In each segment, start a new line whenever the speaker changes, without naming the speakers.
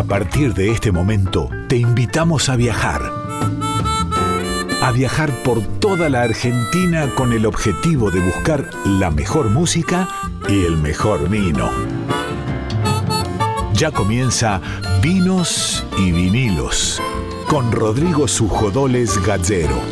A partir de este momento, te invitamos a viajar. A viajar por toda la Argentina con el objetivo de buscar la mejor música y el mejor vino. Ya comienza Vinos y Vinilos con Rodrigo Sujodoles Gallero.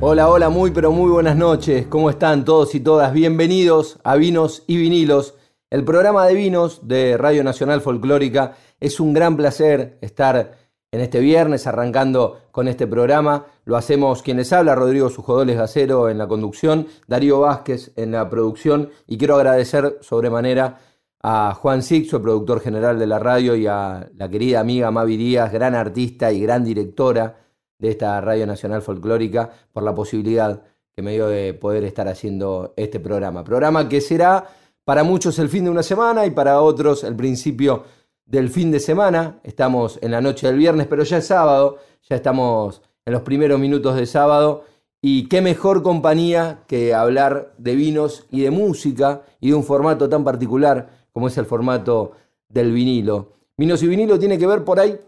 Hola, hola, muy pero muy buenas noches. ¿Cómo están todos y todas? Bienvenidos a Vinos y Vinilos, el programa de vinos de Radio Nacional Folclórica. Es un gran placer estar en este viernes arrancando con este programa. Lo hacemos quienes habla, Rodrigo Sujodoles Gacero en la conducción, Darío Vázquez en la producción y quiero agradecer sobremanera a Juan Sixo, productor general de la radio, y a la querida amiga Mavi Díaz, gran artista y gran directora de esta Radio Nacional Folclórica por la posibilidad que me dio de poder estar haciendo este programa. Programa que será para muchos el fin de una semana y para otros el principio del fin de semana. Estamos en la noche del viernes, pero ya es sábado, ya estamos en los primeros minutos de sábado. Y qué mejor compañía que hablar de vinos y de música y de un formato tan particular como es el formato del vinilo. Vinos y vinilo tiene que ver por ahí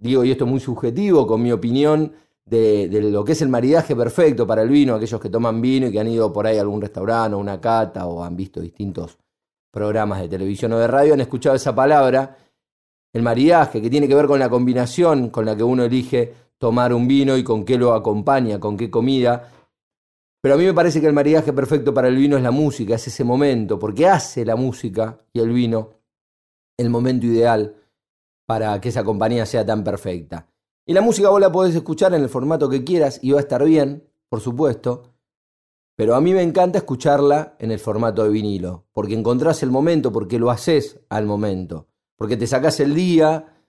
digo, y esto es muy subjetivo, con mi opinión de, lo que es el maridaje perfecto para el vino, aquellos que toman vino y que han ido por ahí a algún restaurante o una cata o han visto distintos programas de televisión o de radio, han escuchado esa palabra, el maridaje, que tiene que ver con la combinación con la que uno elige tomar un vino y con qué lo acompaña, con qué comida. Pero a mí me parece que el maridaje perfecto para el vino es la música, es ese momento, porque hace la música y el vino el momento ideal para que esa compañía sea tan perfecta. Y la música vos la podés escuchar en el formato que quieras y va a estar bien, por supuesto, pero a mí me encanta escucharla en el formato de vinilo, porque encontrás el momento, porque lo haces al momento, porque te sacás el día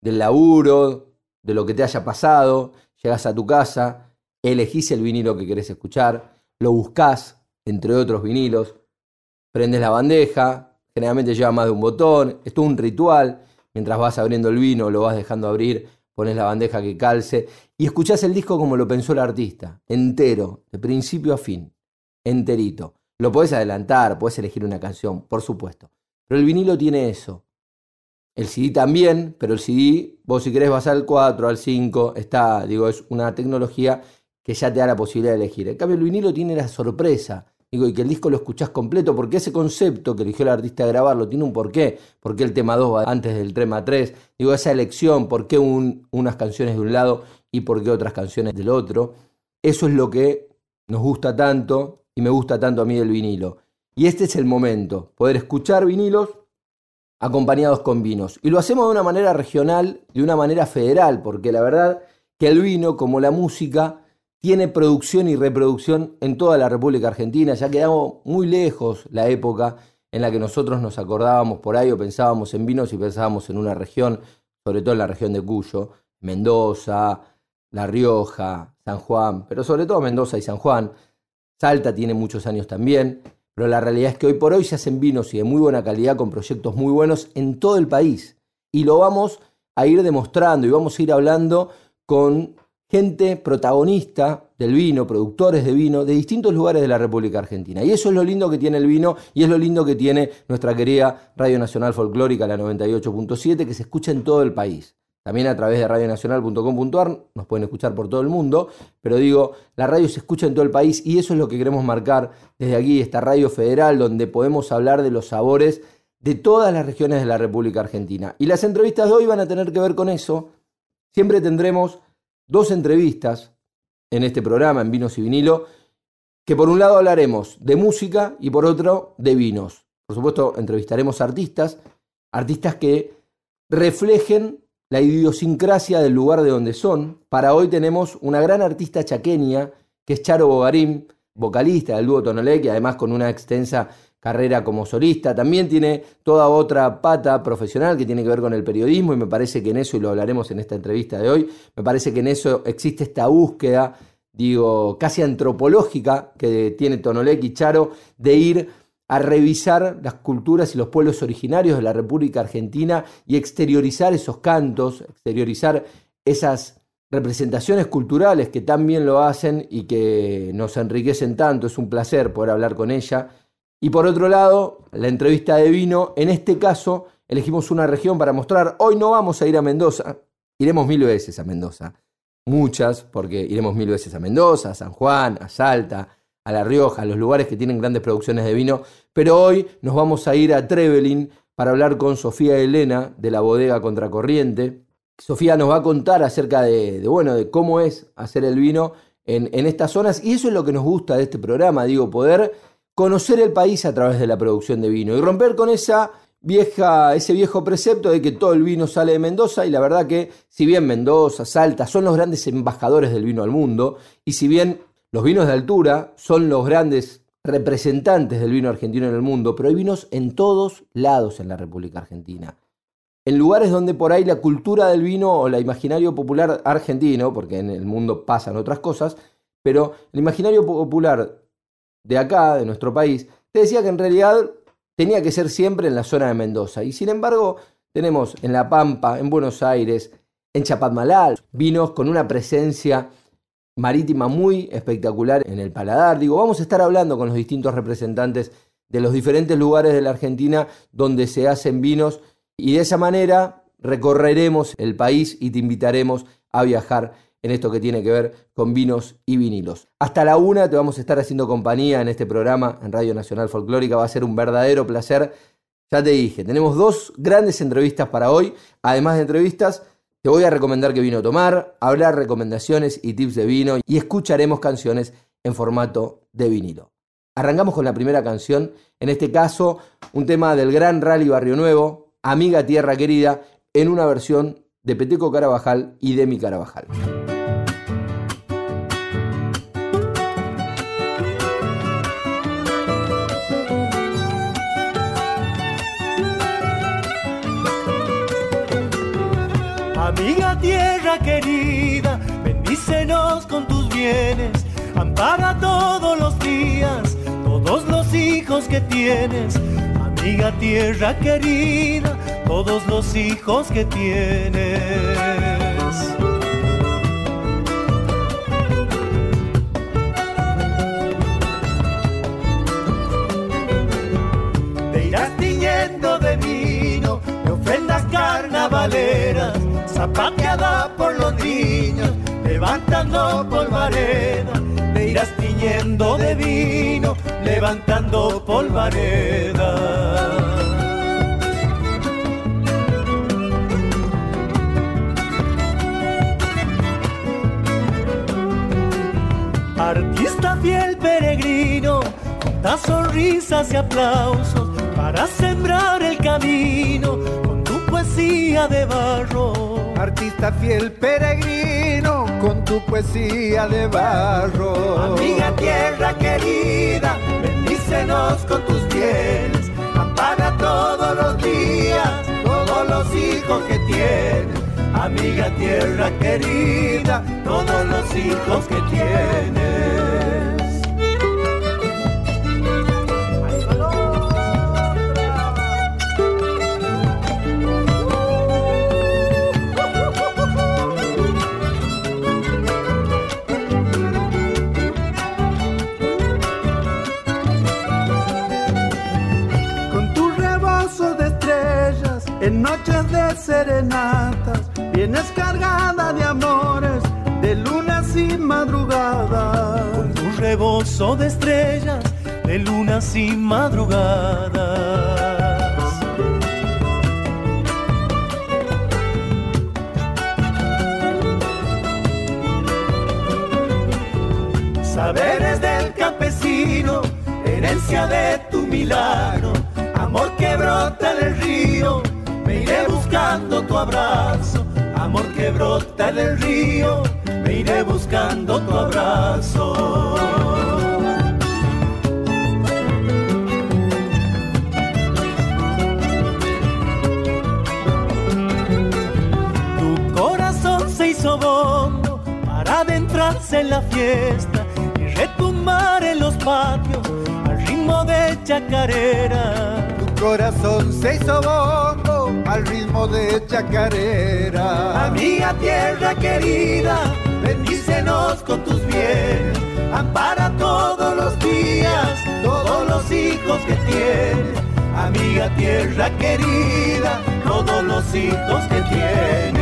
del laburo, de lo que te haya pasado, llegas a tu casa, elegís el vinilo que querés escuchar, lo buscás entre otros vinilos, prendes la bandeja, generalmente lleva más de un botón, es todo un ritual, mientras vas abriendo el vino, lo vas dejando abrir, pones la bandeja que calce y escuchás el disco como lo pensó el artista, entero, de principio a fin, enterito. Lo podés adelantar, podés elegir una canción, por supuesto. Pero el vinilo tiene eso. El CD también, pero el CD, vos si querés vas al 4, al 5, está, digo, es una tecnología que ya te da la posibilidad de elegir. En cambio, el vinilo tiene la sorpresa Digo, y que el disco lo escuchás completo, porque ese concepto que eligió el artista de grabarlo tiene un porqué. ¿Por qué el tema 2 va antes del tema 3? Digo, esa elección, ¿por qué unas canciones de un lado y por qué otras canciones del otro? Eso es lo que nos gusta tanto y me gusta tanto a mí del vinilo. Y este es el momento, poder escuchar vinilos acompañados con vinos. Y lo hacemos de una manera regional, de una manera federal, porque la verdad que el vino, como la música, tiene producción y reproducción en toda la República Argentina. Ya quedamos muy lejos la época en la que nosotros nos acordábamos por ahí o pensábamos en vinos y pensábamos en una región, sobre todo en la región de Cuyo, Mendoza, La Rioja, San Juan, pero sobre todo Mendoza y San Juan. Salta tiene muchos años también, pero la realidad es que hoy por hoy se hacen vinos y de muy buena calidad con proyectos muy buenos en todo el país. Y lo vamos a ir demostrando y vamos a ir hablando con gente protagonista del vino, productores de vino de distintos lugares de la República Argentina. Y eso es lo lindo que tiene el vino y es lo lindo que tiene nuestra querida Radio Nacional Folclórica, la 98.7, que se escucha en todo el país. También a través de radionacional.com.ar nos pueden escuchar por todo el mundo, pero digo, la radio se escucha en todo el país y eso es lo que queremos marcar desde aquí, esta radio federal, donde podemos hablar de los sabores de todas las regiones de la República Argentina. Y las entrevistas de hoy van a tener que ver con eso. Siempre tendremos dos entrevistas en este programa, en Vinos y Vinilo, que por un lado hablaremos de música y por otro de vinos. Por supuesto, entrevistaremos artistas, artistas que reflejen la idiosincrasia del lugar de donde son. Para hoy tenemos una gran artista chaqueña, que es Charo Bogarín, vocalista del dúo Tonolé, que además con una extensa carrera como solista, también tiene toda otra pata profesional que tiene que ver con el periodismo y me parece que en eso, y lo hablaremos en esta entrevista de hoy, me parece que en eso existe esta búsqueda, digo, casi antropológica que tiene Tonolec y Charo de ir a revisar las culturas y los pueblos originarios de la República Argentina y exteriorizar esos cantos, exteriorizar esas representaciones culturales que tan bien lo hacen y que nos enriquecen tanto. Es un placer poder hablar con ella Y por otro lado, la entrevista de vino, en este caso, elegimos una región para mostrar, hoy no vamos a ir a Mendoza, iremos mil veces a Mendoza, muchas, porque iremos mil veces a Mendoza, a San Juan, a Salta, a La Rioja, a los lugares que tienen grandes producciones de vino, pero hoy nos vamos a ir a Trevelin para hablar con Sofía Elena de la bodega Contracorriente. Sofía nos va a contar acerca de, bueno, de cómo es hacer el vino en, en estas zonas y eso es lo que nos gusta de este programa, digo, poder conocer el país a través de la producción de vino y romper con esa vieja, ese viejo precepto de que todo el vino sale de Mendoza y la verdad que si bien Mendoza, Salta son los grandes embajadores del vino al mundo y si bien los vinos de altura son los grandes representantes del vino argentino en el mundo, pero hay vinos en todos lados en la República Argentina. En lugares donde por ahí la cultura del vino o el imaginario popular argentino, porque en el mundo pasan otras cosas, pero el imaginario popular de acá, de nuestro país, te decía que en realidad tenía que ser siempre en la zona de Mendoza. Y sin embargo, tenemos en La Pampa, en Buenos Aires, en Chapadmalal, vinos con una presencia marítima muy espectacular en el paladar. Digo, vamos a estar hablando con los distintos representantes de los diferentes lugares de la Argentina donde se hacen vinos y de esa manera recorreremos el país y te invitaremos a viajar en esto que tiene que ver con vinos y vinilos. Hasta la una te vamos a estar haciendo compañía en este programa en Radio Nacional Folclórica. Va a ser un verdadero placer. Ya te dije, tenemos dos grandes entrevistas para hoy. Además de entrevistas, te voy a recomendar qué vino tomar, hablar recomendaciones y tips de vino y escucharemos canciones en formato de vinilo. Arrancamos con la primera canción, en este caso un tema del Gran Rally Barrio Nuevo, Amiga Tierra Querida, en una versión de Peteco Carabajal y de Mi Carabajal.
Amiga tierra querida, bendícenos con tus bienes, ampara todos los días, todos los hijos que tienes. Amiga tierra querida, todos los hijos que tienes. Polvareda. Te irás tiñendo de vino, levantando polvareda. Artista fiel peregrino, da sonrisas y aplausos para sembrar el camino con tu poesía de barro.
Fiel peregrino, con tu poesía de barro.
Amiga tierra querida, bendícenos con tus bienes, ampara todos los días, todos los hijos que tienes amiga tierra querida, todos los hijos que tienes.
Serenatas, vienes cargada de amores, de lunas y madrugadas.
Con tu rebozo de estrellas, de lunas y madrugadas. Saberes del campesino, herencia de tu milagro, amor que brota en el río, tu abrazo, amor que brota en el río, me iré buscando tu abrazo. Tu corazón se hizo bombo para adentrarse en la fiesta y retumbar en los patios al ritmo de chacarera.
Tu corazón se hizo bombo al ritmo de chacarera.
Amiga tierra querida, bendícenos con tus bienes, ampara todos los días, todos los hijos que tienes, amiga tierra querida, todos los hijos que tienes.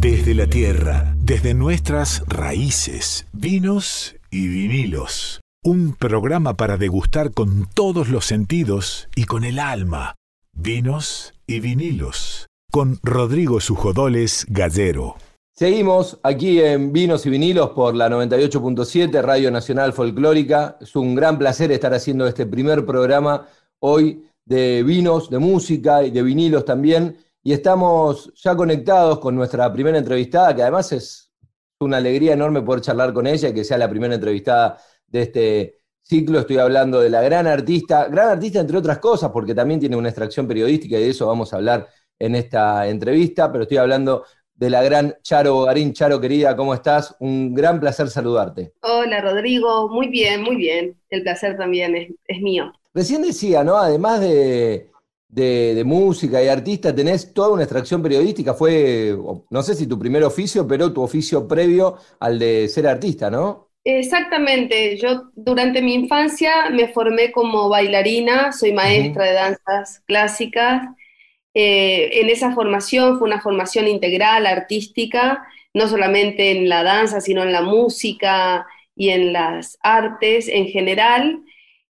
Desde la tierra, desde nuestras raíces, vinos y vinilos. Un programa para degustar con todos los sentidos y con el alma. Vinos y vinilos. Con Rodrigo Sujodoles Gallero.
Seguimos aquí en Vinos y Vinilos por la 98.7 Radio Nacional Folclórica. Es un gran placer estar haciendo este primer programa hoy de vinos, de música y de vinilos también. Y estamos ya conectados con nuestra primera entrevistada, que además es una alegría enorme poder charlar con ella y que sea la primera entrevistada de este ciclo. Estoy hablando de la gran artista, gran artista entre otras cosas, porque también tiene una extracción periodística y de eso vamos a hablar en esta entrevista, pero estoy hablando de la gran Charo Bogarín. Charo, querida, ¿cómo estás? Un gran placer saludarte.
Hola, Rodrigo. Muy bien, muy bien. El placer también es, es mío.
Recién decía, ¿no? Además de, de, música y artista, tenés toda una extracción periodística. Fue, no sé si tu primer oficio, pero tu oficio previo al de ser artista, ¿no?
Exactamente. Yo durante mi infancia me formé como bailarina, soy maestra de danzas clásicas. Eh, en esa formación fue una formación integral, artística, no solamente en la danza, sino en la música y en las artes en general.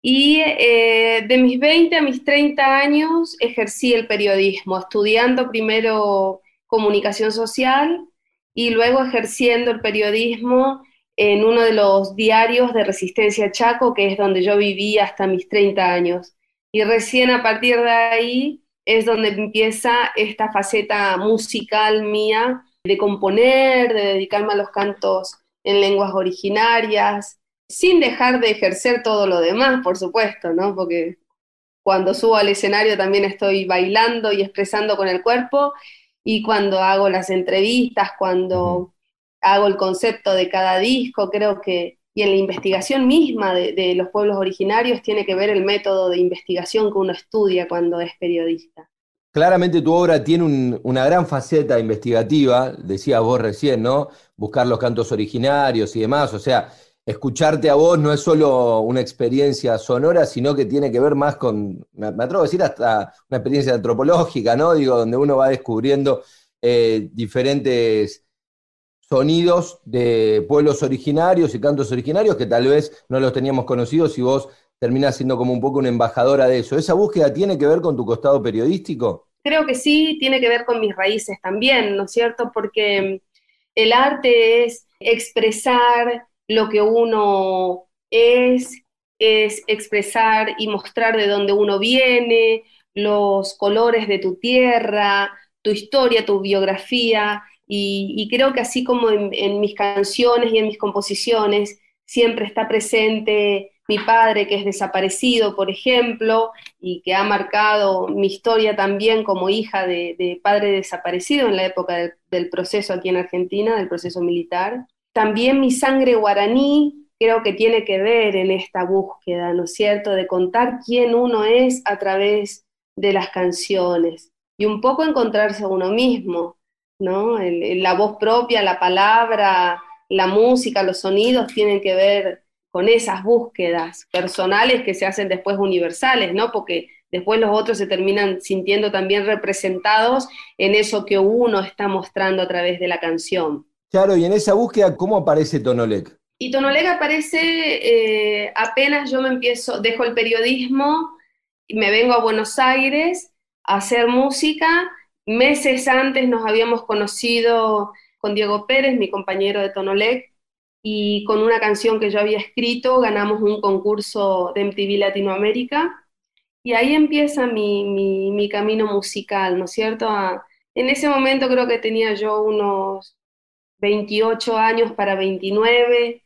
Y eh, de mis 20 a mis 30 años ejercí el periodismo, estudiando primero comunicación social y luego ejerciendo el periodismo en uno de los diarios de Resistencia Chaco, que es donde yo viví hasta mis 30 años. Y recién a partir de ahí es donde empieza esta faceta musical mía de componer, de dedicarme a los cantos en lenguas originarias, sin dejar de ejercer todo lo demás, por supuesto, ¿no? Porque cuando subo al escenario también estoy bailando y expresando con el cuerpo, y cuando hago las entrevistas, cuando hago el concepto de cada disco, creo que, y en la investigación misma de, los pueblos originarios tiene que ver el método de investigación que uno estudia cuando es periodista.
Claramente tu obra tiene una gran faceta investigativa, decías vos recién, ¿no? Buscar los cantos originarios y demás, o sea, escucharte a vos no es solo una experiencia sonora, sino que tiene que ver más con, me atrevo a decir, hasta una experiencia antropológica, ¿no? Digo, donde uno va descubriendo eh, diferentes sonidos de pueblos originarios y cantos originarios que tal vez no los teníamos conocidos y vos terminás siendo como un poco una embajadora de eso. ¿Esa búsqueda tiene que ver con tu costado periodístico?
Creo que sí, tiene que ver con mis raíces también, ¿no es cierto? Porque el arte es expresar lo que uno es, es expresar y mostrar de dónde uno viene, los colores de tu tierra, tu historia, tu biografía, y, creo que así como en, mis canciones y en mis composiciones siempre está presente mi padre que es desaparecido, por ejemplo, y que ha marcado mi historia también como hija de, padre desaparecido en la época del proceso aquí en Argentina, del proceso militar. También mi sangre guaraní creo que tiene que ver en esta búsqueda, ¿no es cierto?, de contar quién uno es a través de las canciones y un poco encontrarse a uno mismo, ¿no? la voz propia, la palabra, la música, los sonidos tienen que ver con esas búsquedas personales que se hacen después universales, ¿no? Porque después los otros se terminan sintiendo también representados en eso que uno está mostrando a través de la canción.
Claro, y en esa búsqueda, ¿cómo aparece Tonolec?
Y Tonolec aparece eh, apenas yo me empiezo, dejo el periodismo, y me vengo a Buenos Aires a hacer música. Meses antes nos habíamos conocido con Diego Pérez, mi compañero de Tonolec, y con una canción que yo había escrito ganamos un concurso de MTV Latinoamérica. Y ahí empieza mi, mi, camino musical, ¿no es cierto? en ese momento creo que tenía yo unos 28 años para 29,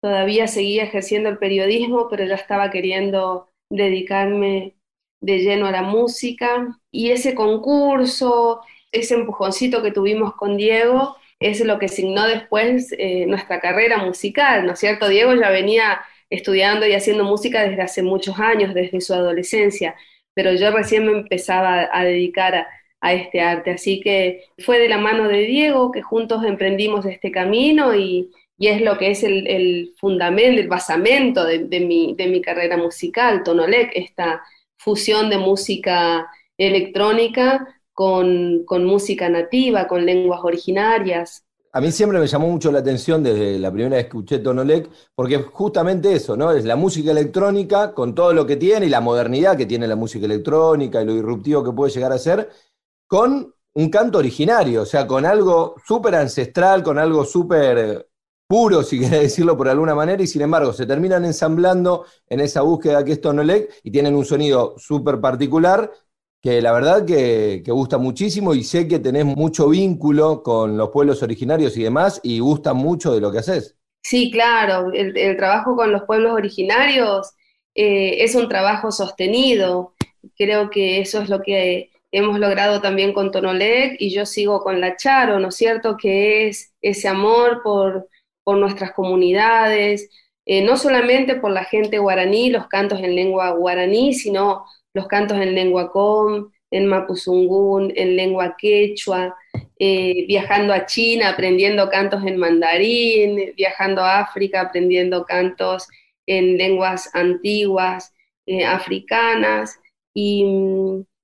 todavía seguía ejerciendo el periodismo, pero ya estaba queriendo dedicarme de lleno a la música. Y ese concurso, ese empujoncito que tuvimos con Diego, es lo que signó después eh, nuestra carrera musical, ¿no es cierto? Diego ya venía estudiando y haciendo música desde hace muchos años, desde su adolescencia, pero yo recién me empezaba a dedicar a este arte. Así que fue de la mano de Diego que juntos emprendimos este camino y, es lo que es el, fundamento, el basamento de, mi, de, mi, carrera musical, Tonolec, esta fusión de música electrónica con, con música nativa, con lenguas originarias.
A mí siempre me llamó mucho la atención desde la primera vez que escuché Tonolec, porque justamente eso, ¿no? Es la música electrónica con todo lo que tiene y la modernidad que tiene la música electrónica y lo disruptivo que puede llegar a ser, con un canto originario, o sea, con algo súper ancestral, con algo súper puro, si querés decirlo por alguna manera, y sin embargo se terminan ensamblando en esa búsqueda que es Tonolec y tienen un sonido súper particular que la verdad que, gusta muchísimo y sé que tenés mucho vínculo con los pueblos originarios y demás y gusta mucho de lo que haces.
Sí, claro, el, trabajo con los pueblos originarios eh, es un trabajo sostenido. Creo que eso es lo que hemos logrado también con Tonolec y yo sigo con la Charo, ¿no es cierto? Que es ese amor por, nuestras comunidades, eh, no solamente por la gente guaraní, los cantos en lengua guaraní, sino los cantos en lengua com, en mapuzungún, en lengua quechua, eh, viajando a China, aprendiendo cantos en mandarín, viajando a África, aprendiendo cantos en lenguas antiguas, eh, africanas, y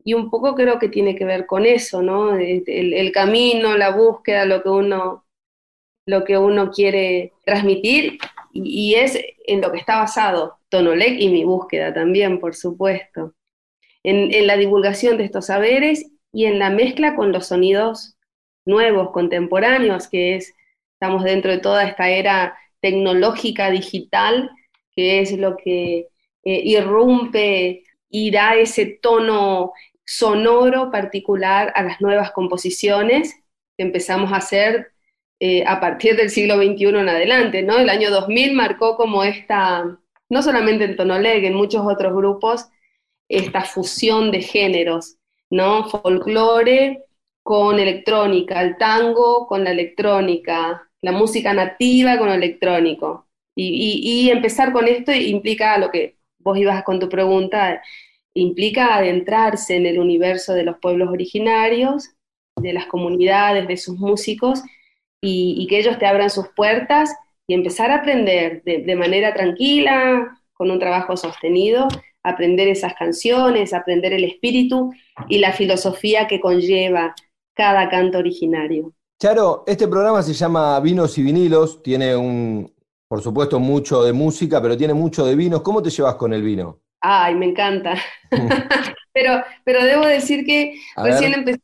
y un poco creo que tiene que ver con eso, ¿no? El, camino, la búsqueda, lo que uno, lo que uno quiere transmitir y, es en lo que está basado Tonolec y mi búsqueda también, por supuesto. En, la divulgación de estos saberes y en la mezcla con los sonidos nuevos, contemporáneos, que es, estamos dentro de toda esta era tecnológica, digital, que es lo que eh, irrumpe y da ese tono sonoro particular a las nuevas composiciones que empezamos a hacer eh, a partir del siglo XXI en adelante, ¿no? El año 2000 marcó como esta, no solamente en Tonoleg, en muchos otros grupos, esta fusión de géneros, ¿no? Folclore con electrónica, el tango con la electrónica, la música nativa con lo electrónico. Y, y empezar con esto implica lo que vos ibas con tu pregunta, implica adentrarse en el universo de los pueblos originarios, de las comunidades, de sus músicos, y, que ellos te abran sus puertas y empezar a aprender de, manera tranquila, con un trabajo sostenido, aprender esas canciones, aprender el espíritu y la filosofía que conlleva cada canto originario.
Charo, este programa se llama Vinos y Vinilos, tiene un, por supuesto, mucho de música, pero tiene mucho de vinos. ¿Cómo te llevas con el vino?
Ay, me encanta. pero, pero debo decir que recién empecé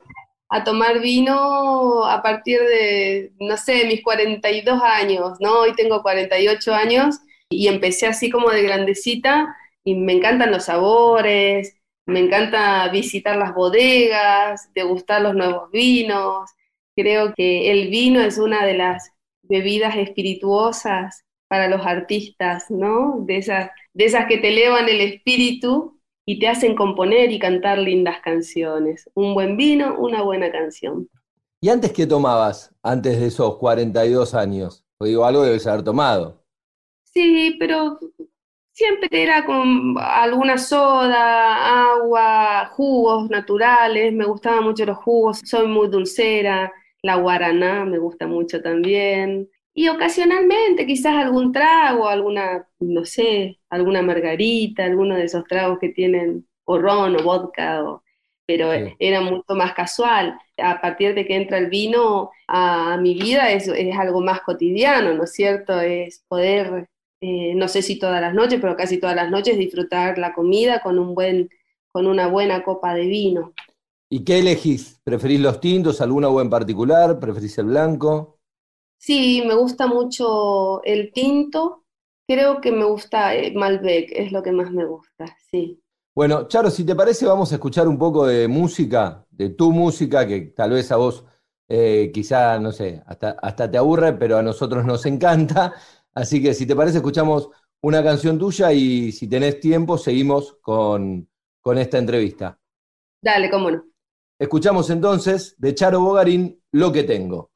a tomar vino a partir de, no sé, mis 42 años, ¿no? Hoy tengo 48 años y empecé así como de grandecita y me encantan los sabores, me encanta visitar las bodegas, degustar los nuevos vinos. Creo que el vino es una de las bebidas espirituosas para los artistas, ¿no? De esas de esas que te elevan el espíritu y te hacen componer y cantar lindas canciones. Un buen vino, una buena canción.
¿Y antes qué tomabas, antes de esos 42 años? O digo, algo debes haber tomado.
Sí, pero siempre era con alguna soda, agua, jugos naturales. Me gustaban mucho los jugos, soy muy dulcera. La guaraná me gusta mucho también. Y ocasionalmente quizás algún trago, alguna, no sé, alguna margarita, alguno de esos tragos que tienen o ron o vodka, pero era mucho más casual. A partir de que entra el vino a, mi vida es, es, algo más cotidiano, ¿no es cierto? Es poder, eh, no sé si todas las noches, pero casi todas las noches disfrutar la comida con, un buen, con una buena copa de vino.
¿Y qué elegís? ¿Preferís los tintos, alguna o en particular? ¿Preferís el blanco?
Sí, me gusta mucho el tinto. Creo que me gusta eh, Malbec, es lo que más me gusta, sí.
Bueno, Charo, si te parece, vamos a escuchar un poco de música, de tu música, que tal vez a vos eh, quizá, no sé, hasta, hasta te aburre, pero a nosotros nos encanta. Así que si te parece, escuchamos una canción tuya y si tenés tiempo, seguimos con, con esta entrevista.
Dale, cómo no.
Escuchamos entonces de Charo Bogarín, Lo que tengo.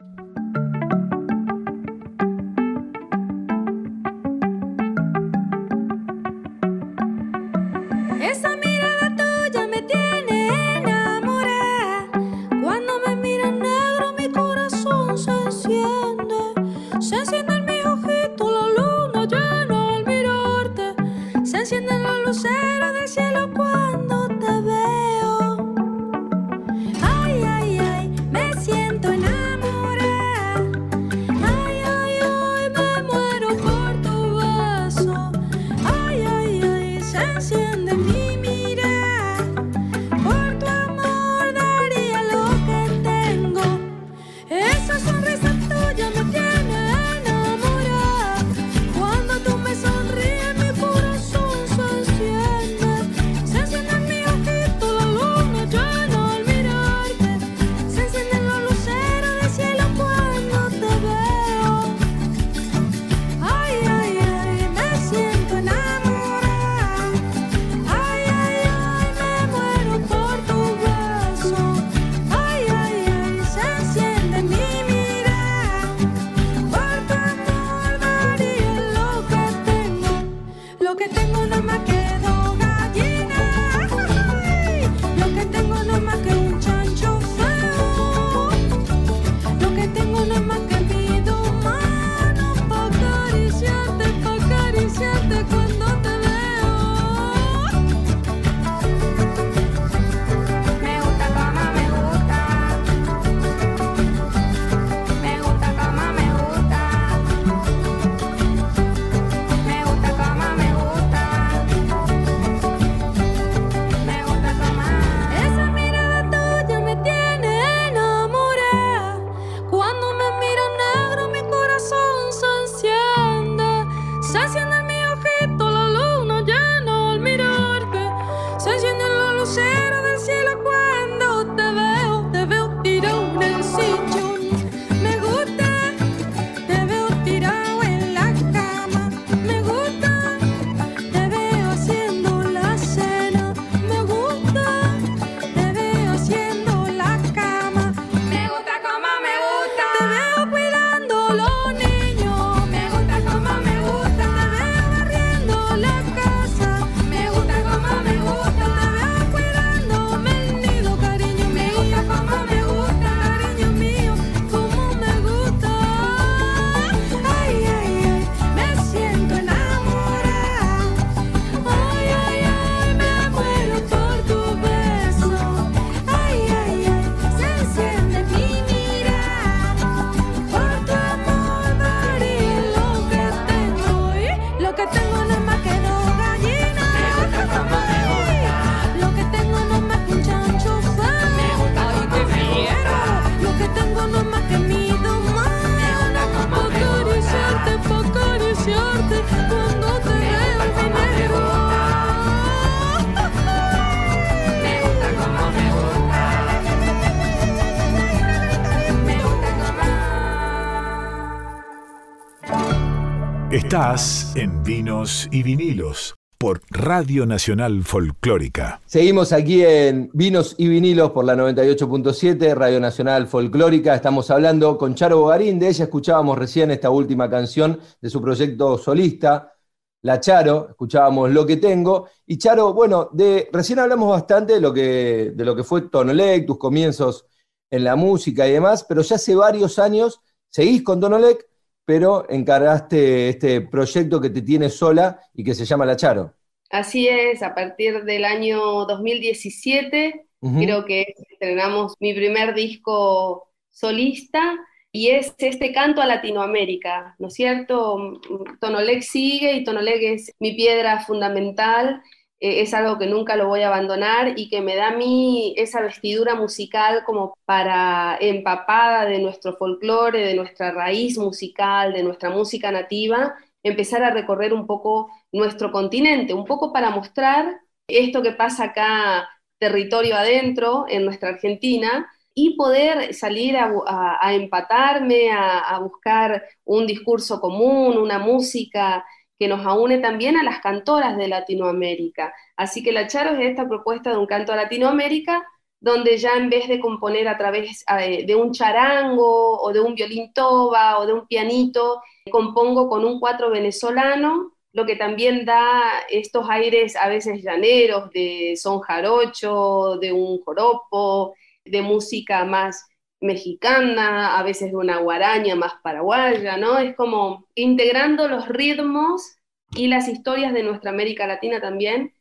En Vinos y Vinilos por Radio Nacional Folclórica.
Seguimos aquí en Vinos y Vinilos por la 98.7, Radio Nacional Folclórica. Estamos hablando con Charo Bogarín. De ella escuchábamos recién esta última canción de su proyecto solista, La Charo. Escuchábamos Lo que tengo. Y Charo, bueno, de, recién hablamos bastante de lo que, de lo que fue Tonolec, tus comienzos en la música y demás, pero ya hace varios años seguís con Tonolec pero encargaste este proyecto que te tiene sola y que se llama La Charo.
Así es, a partir del año 2017 creo que estrenamos mi primer disco solista y es este canto a Latinoamérica, ¿no es cierto? Tonolec sigue y Tonolec es mi piedra fundamental eh, es algo que nunca lo voy a abandonar y que me da a mí esa vestidura musical como para empapada de nuestro folclore, de nuestra raíz musical, de nuestra música nativa, empezar a recorrer un poco nuestro continente, un poco para mostrar esto que pasa acá territorio adentro en nuestra Argentina y poder salir a, empatarme, a buscar un discurso común, una música que nos aúne también a las cantoras de Latinoamérica. Así que la Charo es esta propuesta de un canto a Latinoamérica, donde ya en vez de componer a través eh, de un charango o de un violín toba o de un pianito, compongo con un cuatro venezolano, lo que también da estos aires a veces llaneros de son jarocho, de un joropo, de música más mexicana, a veces de una guaraña más paraguaya, ¿no? Es como integrando los ritmos y las historias de nuestra América Latina también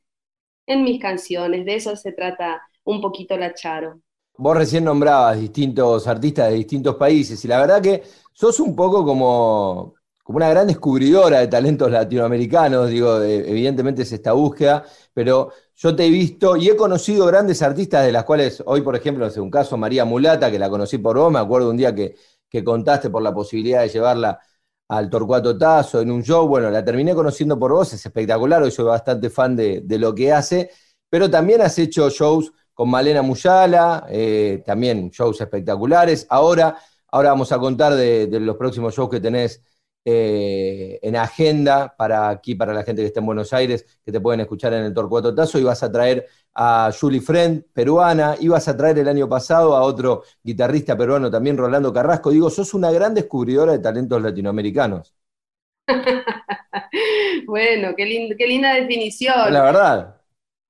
en mis canciones. De eso se trata un poquito la Charo.
Vos recién nombrabas distintos artistas de distintos países y la verdad que sos un poco como, como una gran descubridora de talentos latinoamericanos, digo, evidentemente es esta búsqueda, pero yo te he visto y he conocido grandes artistas de las cuales hoy, por ejemplo, hace un caso, María Mulata, que la conocí por vos, me acuerdo un día que, que contaste por la posibilidad de llevarla al Torcuato Tazo en un show, bueno, la terminé conociendo por vos, es espectacular, hoy soy bastante fan de, de lo que hace, pero también has hecho shows con Malena Muyala, eh, también shows espectaculares. Ahora, ahora vamos a contar de, los próximos shows que tenés eh, en agenda para aquí, para la gente que está en Buenos Aires, que te pueden escuchar en el Torcuato Tazo. Y vas a traer a Julie Friend, peruana. Ibas a traer el año pasado a otro guitarrista peruano también, Rolando Carrasco. Digo, sos una gran descubridora de talentos latinoamericanos.
bueno, qué, qué linda definición.
La verdad.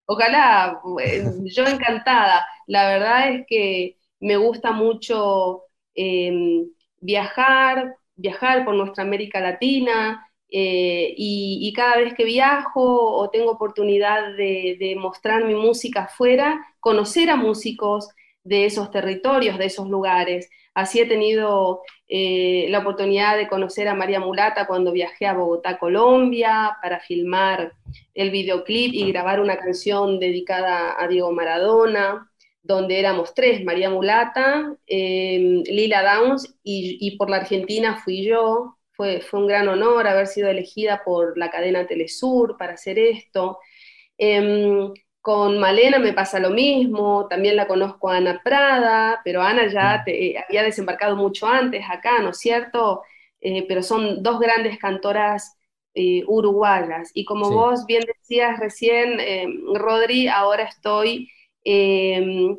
Ojalá, yo encantada. La verdad es que me gusta mucho em, viajar, viajar por nuestra América Latina eh, y, cada vez que viajo o tengo oportunidad de, mostrar mi música afuera, conocer a músicos de esos territorios, de esos lugares. Así he tenido eh, la oportunidad de conocer a María Mulata cuando viajé a Bogotá, Colombia, para filmar el videoclip y grabar una canción dedicada a Diego Maradona, donde éramos tres, María Mulata, em, Lila Downs y, por la Argentina fui yo. Fue, fue un gran honor haber sido elegida por la cadena Telesur para hacer esto. Em, con Malena me pasa lo mismo, también la conozco a Ana Prada, pero Ana ya mm. eh, había desembarcado mucho antes acá, ¿no es cierto? Eh, pero son dos grandes cantoras eh, uruguayas. Y como vos bien decías recién, Rodri, ahora estoy em,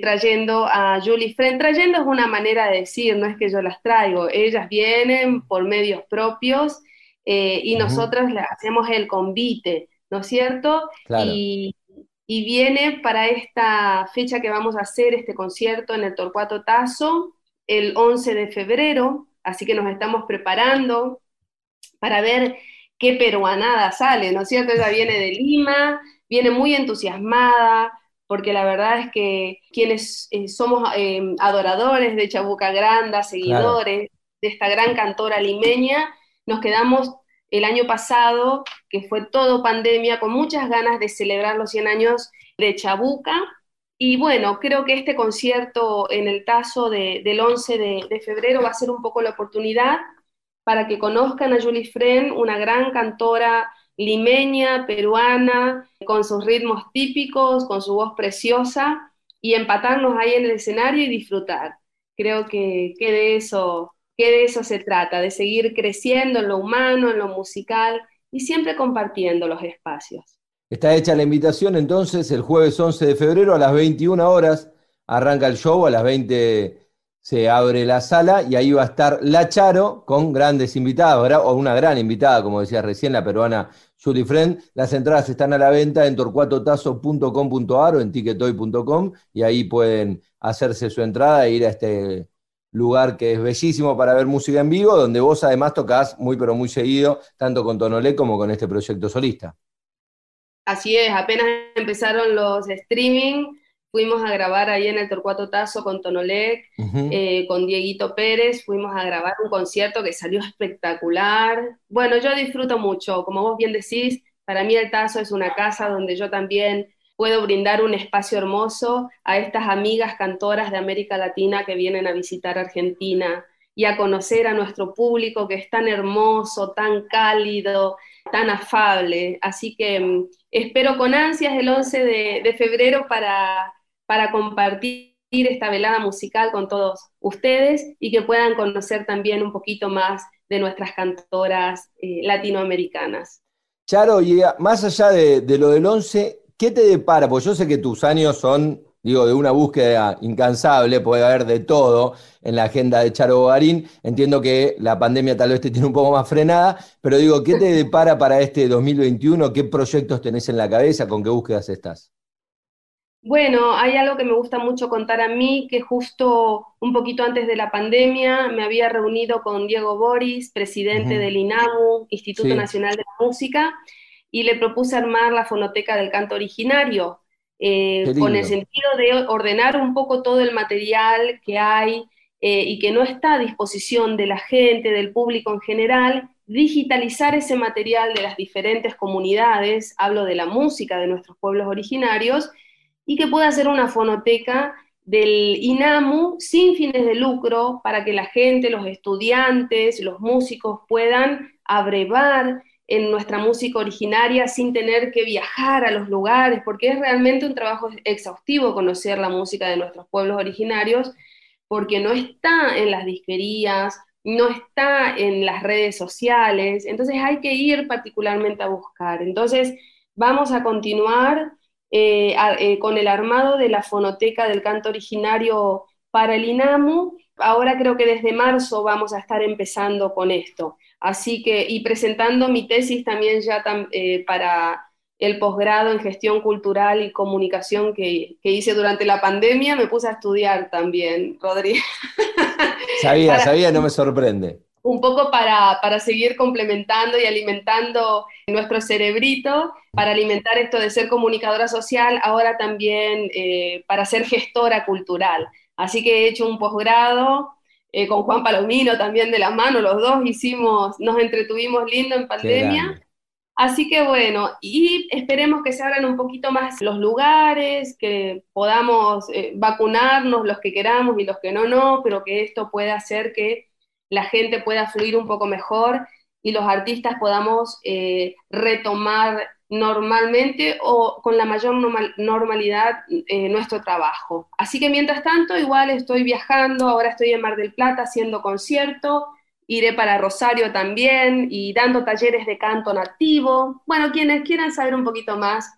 trayendo a Julie Friend. Trayendo es una manera de decir, no es que yo las traigo, ellas vienen por medios propios y nosotros le hacemos el convite. ¿no es cierto? Y, y viene para esta fecha que vamos a hacer, este concierto en el Torcuato Tazo, el 11 de febrero, así que nos estamos preparando para ver qué peruanada sale, ¿no es cierto? Ella viene de Lima, viene muy entusiasmada, porque la verdad es que quienes eh, somos eh, adoradores de Chabuca Granda, seguidores de esta gran cantora limeña, nos quedamos el año pasado, que fue todo pandemia, con muchas ganas de celebrar los 100 años de Chabuca. Y bueno, creo que este concierto en el Tazo del 11 de, febrero va a ser un poco la oportunidad para que conozcan a Julie Fren, una gran cantora limeña, peruana, con sus ritmos típicos, con su voz preciosa, y empatarnos ahí en el escenario y disfrutar. Creo que, que de eso que de eso se trata, de seguir creciendo en lo humano, en lo musical y siempre compartiendo los espacios.
Está hecha la invitación entonces el jueves 11 de febrero a las 21 horas arranca el show, a las 20 se abre la sala y ahí va a estar La Charo con grandes invitados, o una gran invitada, como decía recién, la peruana Julie Friend. Las entradas están a la venta en torcuatotazo.com.ar o en ticketoy.com y ahí pueden hacerse su entrada e ir a este lugar que es bellísimo para ver música en vivo, donde vos además tocas muy pero muy seguido, tanto con Tonolé como con este proyecto solista.
Así es, apenas empezaron los streaming, fuimos a grabar ahí en el Torcuato Tazo con Tonolec, eh, con Dieguito Pérez, fuimos a grabar un concierto que salió espectacular. Bueno, yo disfruto mucho, como vos bien decís, para mí el Tazo es una casa donde yo también puedo brindar un espacio hermoso a estas amigas cantoras de América Latina que vienen a visitar Argentina y a conocer a nuestro público que es tan hermoso, tan cálido, tan afable. Así que mm, espero con ansias el 11 de, febrero para, para compartir esta velada musical con todos ustedes y que puedan conocer también un poquito más de nuestras cantoras eh, latinoamericanas.
Charo, y más allá de, de, lo del 11, ¿qué te depara? Pues yo sé que tus años son, digo, de una búsqueda incansable, puede haber de todo en la agenda de Charo Bogarín. Entiendo que la pandemia tal vez te tiene un poco más frenada, pero digo, ¿qué te depara para este 2021? ¿Qué proyectos tenés en la cabeza? ¿Con qué búsquedas estás?
Bueno, hay algo que me gusta mucho contar a mí, que justo un poquito antes de la pandemia me había reunido con Diego Boris, presidente del INAMU, Instituto Nacional de la Música, y le propuse armar la fonoteca del canto originario, eh, con el sentido de ordenar un poco todo el material que hay eh, y que no está a disposición de la gente, del público en general, digitalizar ese material de las diferentes comunidades, hablo de la música de nuestros pueblos originarios, y que pueda ser una fonoteca del INAMU sin fines de lucro para que la gente, los estudiantes, los músicos puedan abrevar en nuestra música originaria sin tener que viajar a los lugares, porque es realmente un trabajo exhaustivo conocer la música de nuestros pueblos originarios, porque no está en las disquerías, no está en las redes sociales, entonces hay que ir particularmente a buscar. Entonces vamos a continuar eh, eh, con el armado de la fonoteca del canto originario para el INAMU. Ahora creo que desde marzo vamos a estar empezando con esto. Así que, y presentando mi tesis también ya eh, para el posgrado en gestión cultural y comunicación que, hice durante la pandemia, me puse a estudiar también, Rodri.
Sabía, sabía, no me sorprende.
Un poco para, para, seguir complementando y alimentando nuestro cerebrito, para alimentar esto de ser comunicadora social, ahora también eh, para ser gestora cultural. Así que he hecho un posgrado eh, con Juan Palomino también de la mano, los dos hicimos, nos entretuvimos lindo en pandemia. Así que bueno, y esperemos que se abran un poquito más los lugares, que podamos eh, vacunarnos los que queramos y los que no, no, pero que esto pueda hacer que la gente pueda fluir un poco mejor y los artistas podamos eh, retomar normalmente o con la mayor normalidad eh, nuestro trabajo. Así que mientras tanto, igual estoy viajando, ahora estoy en Mar del Plata haciendo concierto, iré para Rosario también y dando talleres de canto nativo. Bueno, quienes quieran saber un poquito más,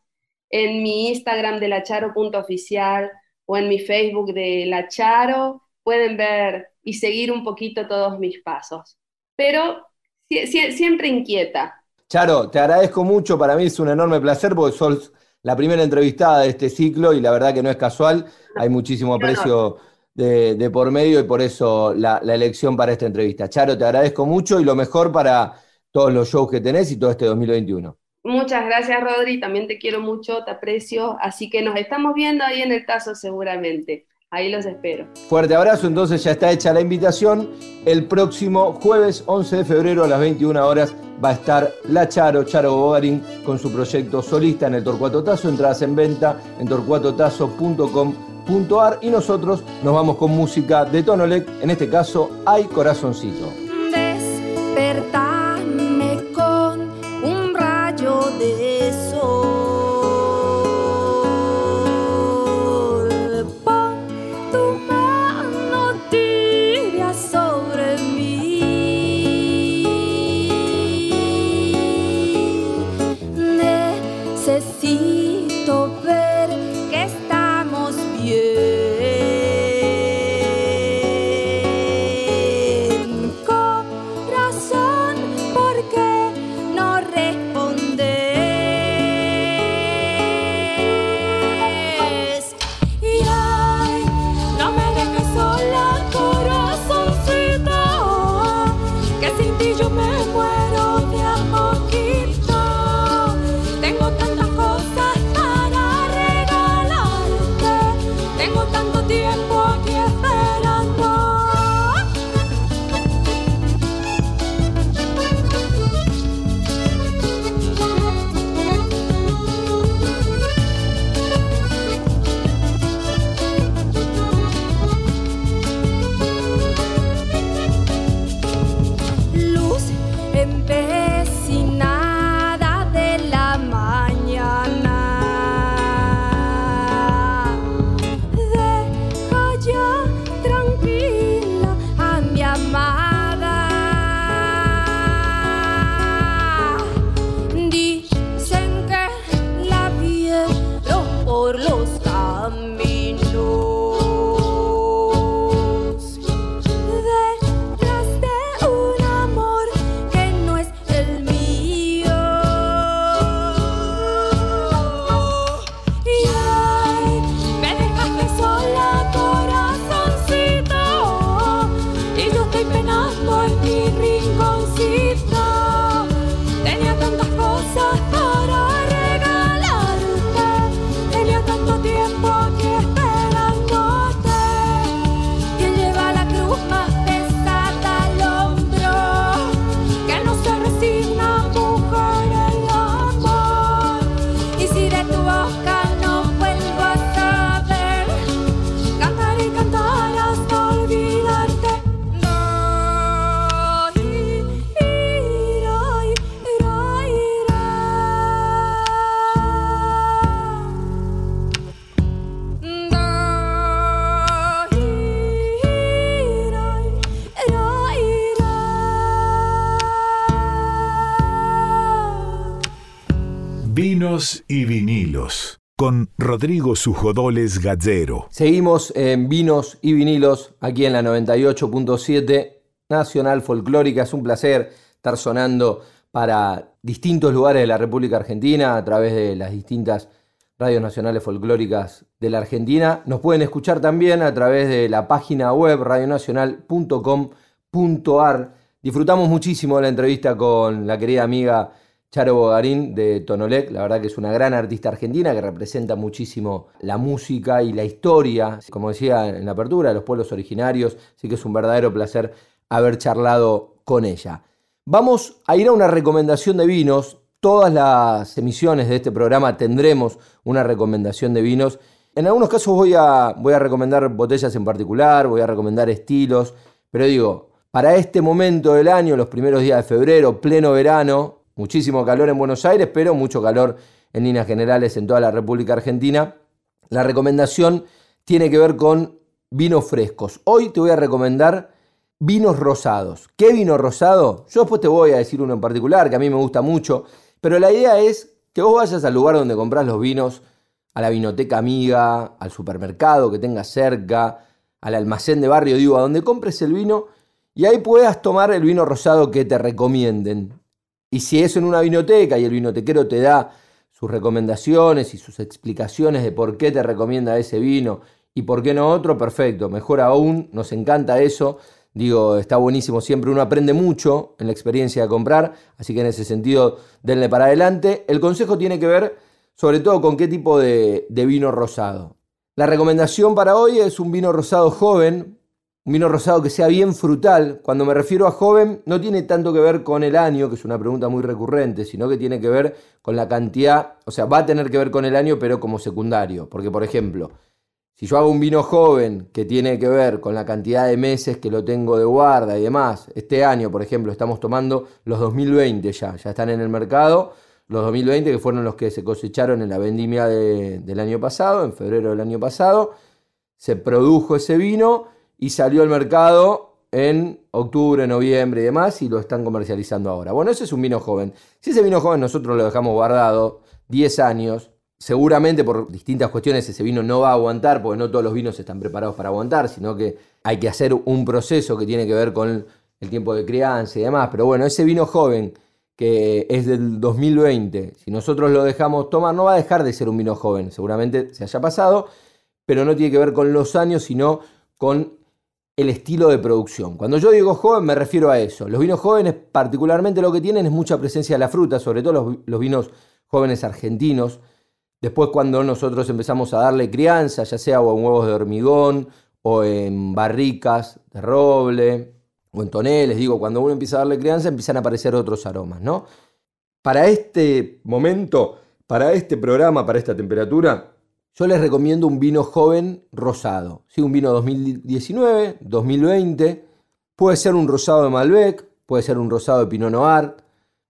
en mi Instagram de lacharo.oficial o en mi Facebook de lacharo, pueden ver y seguir un poquito todos mis pasos. Pero siempre inquieta,
Charo, te agradezco mucho, para mí es un enorme placer porque sos la primera entrevistada de este ciclo y la verdad que no es casual, hay muchísimo aprecio de, por medio y por eso la, elección para esta entrevista. Charo, te agradezco mucho y lo mejor para todos los shows que tenés y todo este 2021.
Muchas gracias, Rodri, también te quiero mucho, te aprecio, así que nos estamos viendo ahí en el caso seguramente. Ahí los espero.
Fuerte abrazo, entonces ya está hecha la invitación. El próximo jueves 11 de febrero a las 21 horas va a estar la Charo, Charo Bogarín, con su proyecto solista en el Torcuato Tazo. Entradas en venta en torcuatotazo.com.ar y nosotros nos vamos con música de Tonolec, en este caso Hay Corazoncito.
Despertame con un rayo de y vinilos con Rodrigo Sujodoles Gallero.
Seguimos en vinos y vinilos aquí en la 98.7 Nacional Folclórica. Es un placer estar sonando para distintos lugares de la República Argentina a través de las distintas radios nacionales folclóricas de la Argentina. Nos pueden escuchar también a través de la página web radionacional.com.ar. Disfrutamos muchísimo la entrevista con la querida amiga Charo Bogarín de Tonolec, la verdad que es una gran artista argentina que representa muchísimo la música y la historia, como decía en la apertura, de los pueblos originarios, así que es un verdadero placer haber charlado con ella. Vamos a ir a una recomendación de vinos, todas las emisiones de este programa tendremos una recomendación de vinos. En algunos casos voy a, voy a recomendar botellas en particular, voy a recomendar estilos, pero digo, para este momento del año, los primeros días de febrero, pleno verano, muchísimo calor en Buenos Aires, pero mucho calor en líneas generales en toda la República Argentina. La recomendación tiene que ver con vinos frescos. Hoy te voy a recomendar vinos rosados. ¿Qué vino rosado? Yo después te voy a decir uno en particular que a mí me gusta mucho, pero la idea es que vos vayas al lugar donde compras los vinos, a la vinoteca amiga, al supermercado que tengas cerca, al almacén de barrio, digo, a donde compres el vino y ahí puedas tomar el vino rosado que te recomienden. Y si es en una vinoteca y el vinotequero te da sus recomendaciones y sus explicaciones de por qué te recomienda ese vino y por qué no otro, perfecto, mejor aún, nos encanta eso. Digo, está buenísimo, siempre uno aprende mucho en la experiencia de comprar, así que en ese sentido, denle para adelante. El consejo tiene que ver sobre todo con qué tipo de, de vino rosado. La recomendación para hoy es un vino rosado joven, un vino rosado que sea bien frutal. Cuando me refiero a joven, no tiene tanto que ver con el año, que es una pregunta muy recurrente, sino que tiene que ver con la cantidad, o sea, va a tener que ver con el año, pero como secundario. Porque, por ejemplo, si yo hago un vino joven que tiene que ver con la cantidad de meses que lo tengo de guarda y demás, este año, por ejemplo, estamos tomando los 2020 ya, ya están en el mercado, los 2020 que fueron los que se cosecharon en la vendimia del año pasado, en febrero del año pasado, se produjo ese vino y salió al mercado en octubre, noviembre y demás y lo están comercializando ahora. Bueno, ese es un vino joven. Si ese vino joven nosotros lo dejamos guardado 10 años, seguramente por distintas cuestiones ese vino no va a aguantar, porque no todos los vinos están preparados para aguantar, sino que hay que hacer un proceso que tiene que ver con el tiempo de crianza y demás. Pero bueno, ese vino joven que es del 2020, si nosotros lo dejamos tomar, no va a dejar de ser un vino joven, seguramente se haya pasado, pero no tiene que ver con los años, sino con el estilo de producción. Cuando yo digo joven me refiero a eso. Los vinos jóvenes particularmente lo que tienen es mucha presencia de la fruta, sobre todo los, vinos jóvenes argentinos. Después cuando nosotros empezamos a darle crianza, ya sea en huevos de hormigón o en barricas de roble o en toneles, digo, cuando uno empieza a darle crianza empiezan a aparecer otros aromas, ¿no? Para este momento, para este programa, para esta temperatura, yo les recomiendo un vino joven rosado. ¿sí? Un vino 2019, 2020. Puede ser un rosado de Malbec, puede ser un rosado de Pinot Noir.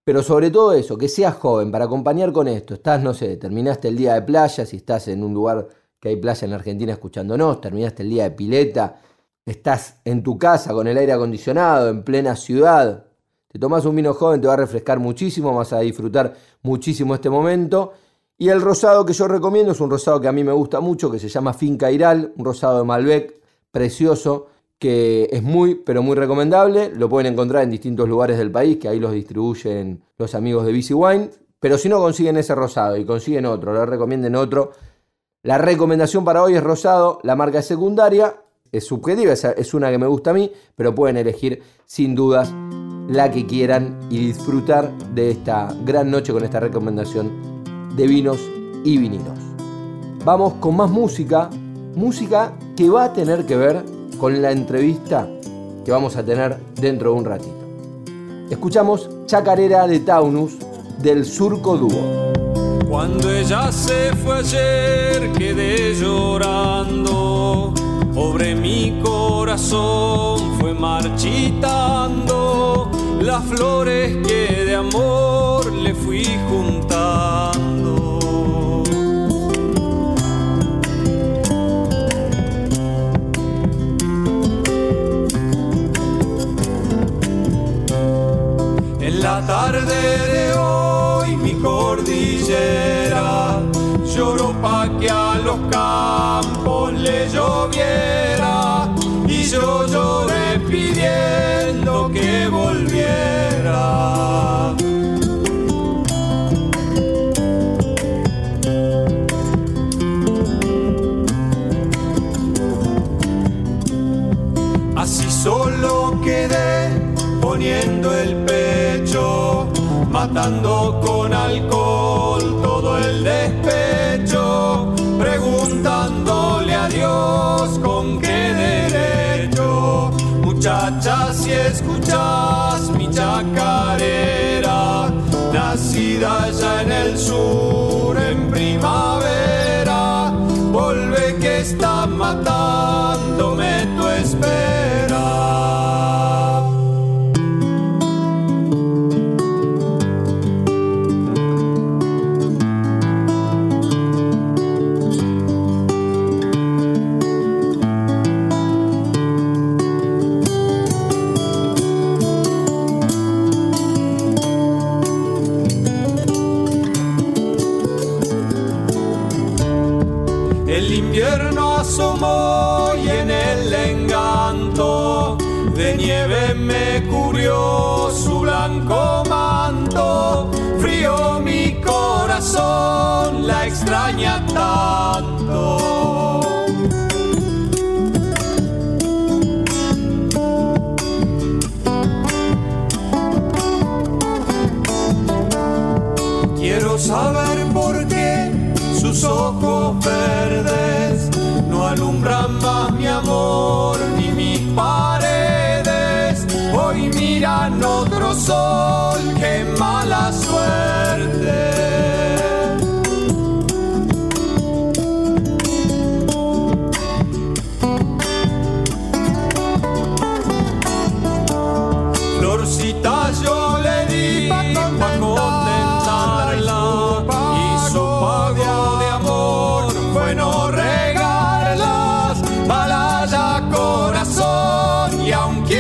Pero sobre todo eso, que seas joven para acompañar con esto. Estás, no sé, terminaste el día de playa, si estás en un lugar que hay playa en Argentina escuchándonos, terminaste el día de pileta, estás en tu casa con el aire acondicionado, en plena ciudad. Te tomas un vino joven, te va a refrescar muchísimo, vas a disfrutar muchísimo este momento y el rosado que yo recomiendo es un rosado que a mí me gusta mucho, que se llama Finca Iral, un rosado de Malbec, precioso, que es muy, pero muy recomendable. Lo pueden encontrar en distintos lugares del país, que ahí los distribuyen los amigos de BC Wine. Pero si no consiguen ese rosado y consiguen otro, les recomienden otro. La recomendación para hoy es rosado, la marca es secundaria, es subjetiva, es una que me gusta a mí, pero pueden elegir sin dudas la que quieran y disfrutar de esta gran noche con esta recomendación de vinos y vinilos. Vamos con más música, música que va a tener que ver con la entrevista que vamos a tener dentro de un ratito. Escuchamos Chacarera de Taunus del Surco Dúo.
Cuando ella se fue ayer quedé llorando, pobre mi corazón fue marchitando las flores que de amor le fui juntando. La tarde de hoy mi cordillera lloró pa' que a los campos le lloviera y yo lloré pidiendo que volviera. Así solo quedé poniendo con alcohol todo el despecho, preguntándole a Dios con qué derecho. Muchacha, si escuchas mi chacarera, nacida allá en el sur en primavera, vuelve que está matándome tu espera.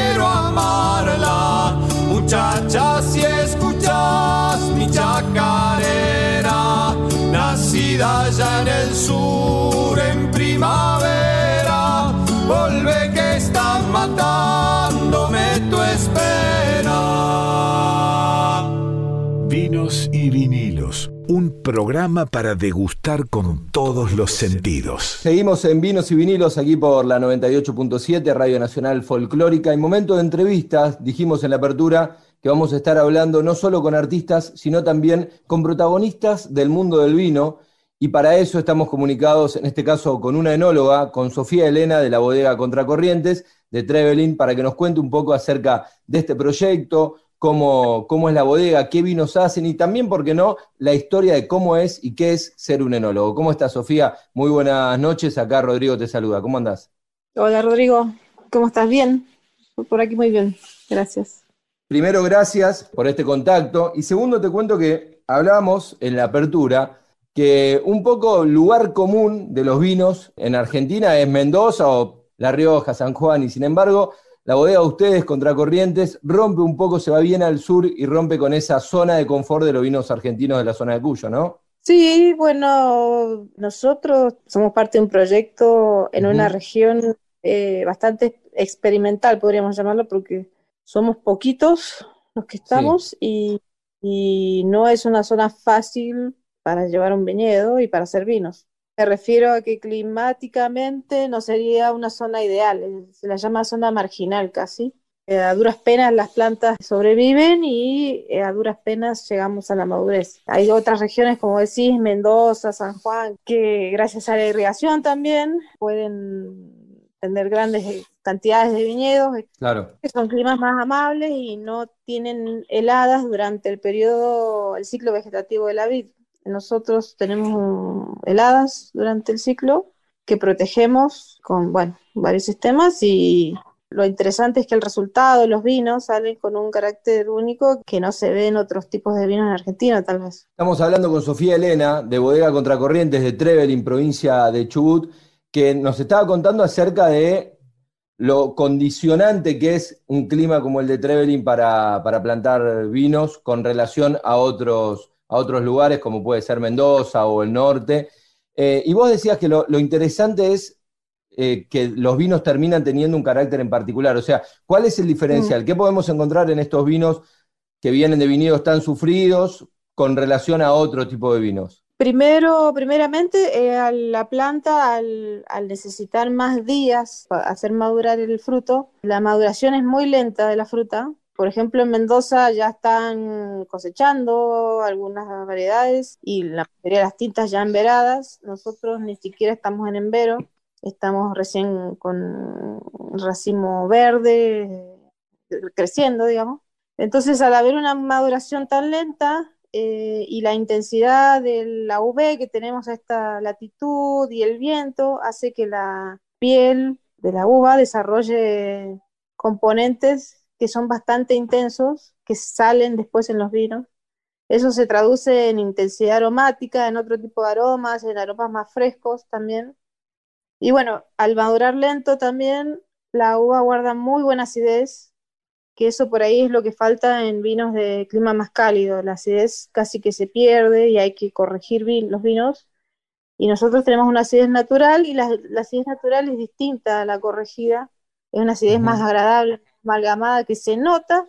Quiero amarla. Muchacha, si escuchas mi chacarera, nacida allá en el sur en primavera, vuelve que están matándome tu espera.
Vinos y vinilos, un programa para degustar con todos los sentidos.
Seguimos en Vinos y Vinilos aquí por la 98.7 Radio Nacional Folclórica. En momento de entrevistas, dijimos en la apertura que vamos a estar hablando no solo con artistas, sino también con protagonistas del mundo del vino. Y para eso estamos comunicados, en este caso, con una enóloga, con Sofía Elena de la bodega Contracorrientes de Trevelin, para que nos cuente un poco acerca de este proyecto, cómo, cómo es la bodega, qué vinos hacen y también, ¿por qué no?, la historia de cómo es y qué es ser un enólogo. ¿Cómo estás, Sofía? Muy buenas noches. Acá Rodrigo te saluda. ¿Cómo andás?
Hola, Rodrigo. ¿Cómo estás? Bien. Por aquí muy bien. Gracias.
Primero, gracias por este contacto. Y segundo, te cuento que hablábamos en la apertura que un poco lugar común de los vinos en Argentina es Mendoza o La Rioja, San Juan, y sin embargo, la bodega de ustedes, Contracorrientes, rompe un poco, se va bien al sur y rompe con esa zona de confort de los vinos argentinos de la zona de Cuyo, ¿no?
Sí, bueno, nosotros somos parte de un proyecto en una región eh, bastante experimental, podríamos llamarlo, porque somos poquitos los que estamos y, y no es una zona fácil para llevar un viñedo y para hacer vinos. Me refiero a que climáticamente no sería una zona ideal, eh, se la llama zona marginal casi. Eh, a duras penas las plantas sobreviven y eh, a duras penas llegamos a la madurez. Hay otras regiones, como decís, Mendoza, San Juan, que gracias a la irrigación también pueden tener grandes cantidades de viñedos,
Claro.
que son climas más amables y no tienen heladas durante el periodo, el ciclo vegetativo de la vid. Nosotros tenemos heladas durante el ciclo que protegemos con, bueno, varios sistemas y lo interesante es que el resultado de los vinos salen con un carácter único que no se ve en otros tipos de vinos en Argentina, tal vez.
Estamos hablando con Sofía Elena, de Bodega Contracorrientes de Trevelin, provincia de Chubut, que nos estaba contando acerca de lo condicionante que es un clima como el de Trevelin para, para plantar vinos con relación a otros, a otros lugares, como puede ser Mendoza o el norte. Eh, y vos decías que lo, lo interesante es eh, que los vinos terminan teniendo un carácter en particular. O sea, ¿cuál es el diferencial? ¿Qué podemos encontrar en estos vinos que vienen de viñedos tan sufridos con relación a otro tipo de vinos?
Primero, primeramente, eh, la planta al, al, necesitar más días para hacer madurar el fruto, la maduración es muy lenta de la fruta. Por ejemplo, en Mendoza ya están cosechando algunas variedades y la mayoría de las tintas ya enveradas. Nosotros ni siquiera estamos en envero estamos recién con racimo verde, creciendo, digamos. Entonces, al haber una maduración tan lenta eh, y la intensidad de la UV que tenemos a esta latitud y el viento, hace que la piel de la uva desarrolle componentes que son bastante intensos, que salen después en los vinos. Eso se traduce en intensidad aromática, en otro tipo de aromas, en aromas más frescos también. Y bueno, al madurar lento también, la uva guarda muy buena acidez, que eso por ahí es lo que falta en vinos de clima más cálido. La acidez casi que se pierde y hay que corregir los vinos. Y nosotros tenemos una acidez natural y la, acidez natural es distinta a la corregida. Es una acidez más agradable, amalgamada, que se nota,